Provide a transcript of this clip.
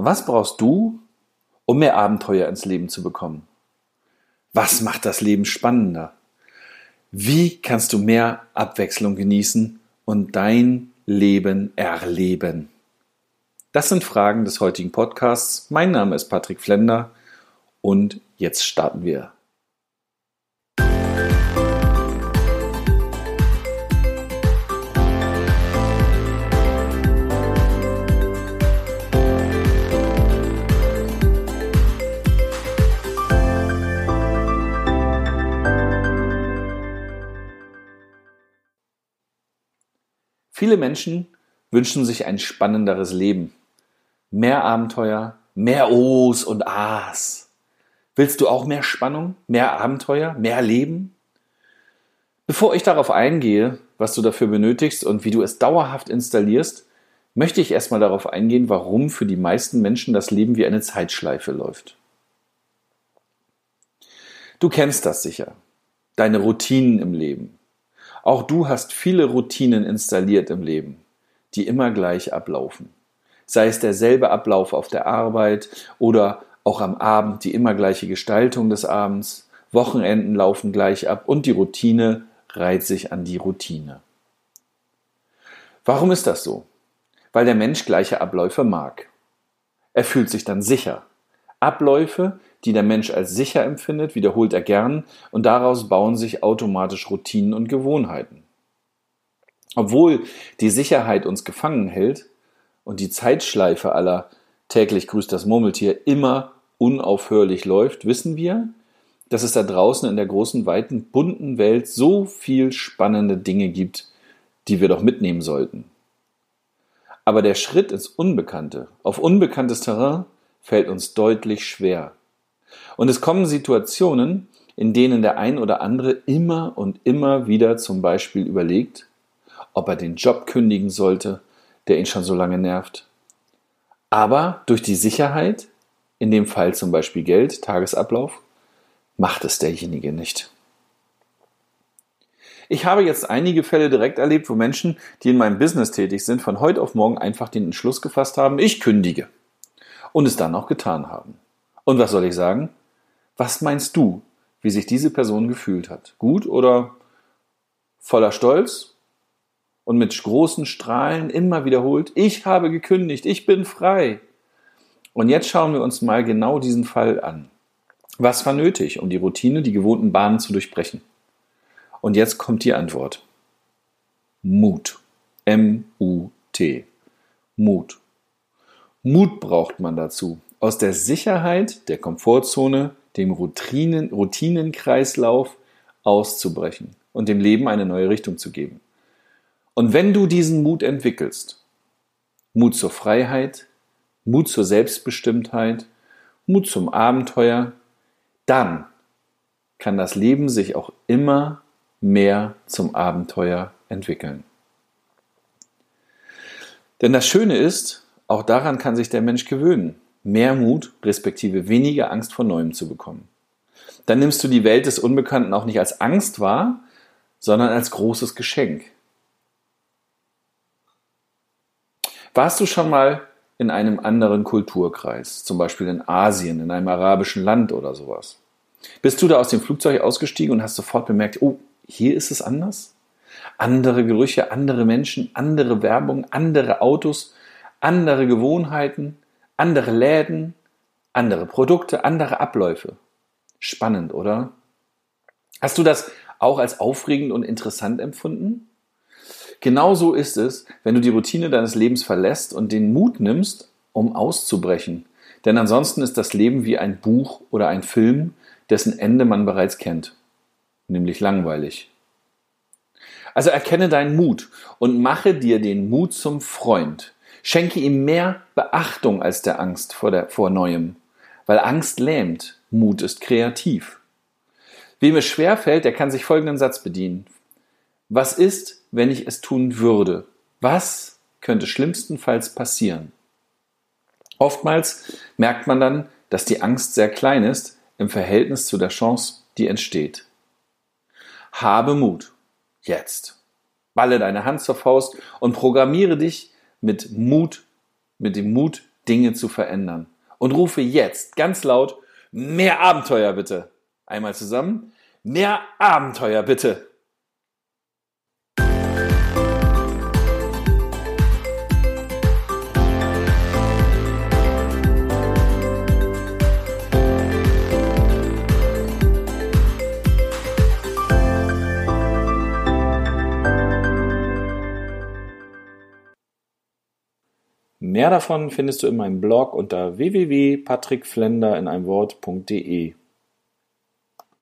Was brauchst du, um mehr Abenteuer ins Leben zu bekommen? Was macht das Leben spannender? Wie kannst du mehr Abwechslung genießen und dein Leben erleben? Das sind Fragen des heutigen Podcasts. Mein Name ist Patrick Flender und jetzt starten wir. Viele Menschen wünschen sich ein spannenderes Leben. Mehr Abenteuer, mehr O's und A's. Willst du auch mehr Spannung, mehr Abenteuer, mehr Leben? Bevor ich darauf eingehe, was du dafür benötigst und wie du es dauerhaft installierst, möchte ich erstmal darauf eingehen, warum für die meisten Menschen das Leben wie eine Zeitschleife läuft. Du kennst das sicher. Deine Routinen im Leben. Auch du hast viele Routinen installiert im Leben, die immer gleich ablaufen. Sei es derselbe Ablauf auf der Arbeit oder auch am Abend die immer gleiche Gestaltung des Abends, Wochenenden laufen gleich ab und die Routine reiht sich an die Routine. Warum ist das so? Weil der Mensch gleiche Abläufe mag. Er fühlt sich dann sicher. Abläufe, die der Mensch als sicher empfindet, wiederholt er gern und daraus bauen sich automatisch Routinen und Gewohnheiten. Obwohl die Sicherheit uns gefangen hält und die Zeitschleife aller täglich grüßt das Murmeltier immer unaufhörlich läuft, wissen wir, dass es da draußen in der großen, weiten, bunten Welt so viel spannende Dinge gibt, die wir doch mitnehmen sollten. Aber der Schritt ins Unbekannte, auf unbekanntes Terrain, fällt uns deutlich schwer. Und es kommen Situationen, in denen der ein oder andere immer und immer wieder zum Beispiel überlegt, ob er den Job kündigen sollte, der ihn schon so lange nervt. Aber durch die Sicherheit, in dem Fall zum Beispiel Geld, Tagesablauf, macht es derjenige nicht. Ich habe jetzt einige Fälle direkt erlebt, wo Menschen, die in meinem Business tätig sind, von heute auf morgen einfach den Entschluss gefasst haben, ich kündige. Und es dann auch getan haben. Und was soll ich sagen? Was meinst du, wie sich diese Person gefühlt hat? Gut oder voller Stolz und mit großen Strahlen immer wiederholt, ich habe gekündigt, ich bin frei. Und jetzt schauen wir uns mal genau diesen Fall an. Was war nötig, um die Routine, die gewohnten Bahnen zu durchbrechen? Und jetzt kommt die Antwort. Mut. M-U-T. Mut. Mut braucht man dazu, aus der Sicherheit der Komfortzone dem Routinen, Routinenkreislauf auszubrechen und dem Leben eine neue Richtung zu geben. Und wenn du diesen Mut entwickelst, Mut zur Freiheit, Mut zur Selbstbestimmtheit, Mut zum Abenteuer, dann kann das Leben sich auch immer mehr zum Abenteuer entwickeln. Denn das Schöne ist, auch daran kann sich der Mensch gewöhnen mehr Mut, respektive weniger Angst vor Neuem zu bekommen. Dann nimmst du die Welt des Unbekannten auch nicht als Angst wahr, sondern als großes Geschenk. Warst du schon mal in einem anderen Kulturkreis, zum Beispiel in Asien, in einem arabischen Land oder sowas? Bist du da aus dem Flugzeug ausgestiegen und hast sofort bemerkt, oh, hier ist es anders? Andere Gerüche, andere Menschen, andere Werbung, andere Autos, andere Gewohnheiten, andere Läden, andere Produkte, andere Abläufe. Spannend, oder? Hast du das auch als aufregend und interessant empfunden? Genauso ist es, wenn du die Routine deines Lebens verlässt und den Mut nimmst, um auszubrechen. Denn ansonsten ist das Leben wie ein Buch oder ein Film, dessen Ende man bereits kennt, nämlich langweilig. Also erkenne deinen Mut und mache dir den Mut zum Freund. Schenke ihm mehr Beachtung als der Angst vor, der, vor Neuem, weil Angst lähmt, Mut ist kreativ. Wem es schwer fällt, der kann sich folgenden Satz bedienen. Was ist, wenn ich es tun würde? Was könnte schlimmstenfalls passieren? Oftmals merkt man dann, dass die Angst sehr klein ist im Verhältnis zu der Chance, die entsteht. Habe Mut. Jetzt. Balle deine Hand zur Faust und programmiere dich mit Mut, mit dem Mut Dinge zu verändern. Und rufe jetzt ganz laut, mehr Abenteuer bitte. Einmal zusammen, mehr Abenteuer bitte. Mehr davon findest du in meinem Blog unter www.patrickflender in einem Wort.de.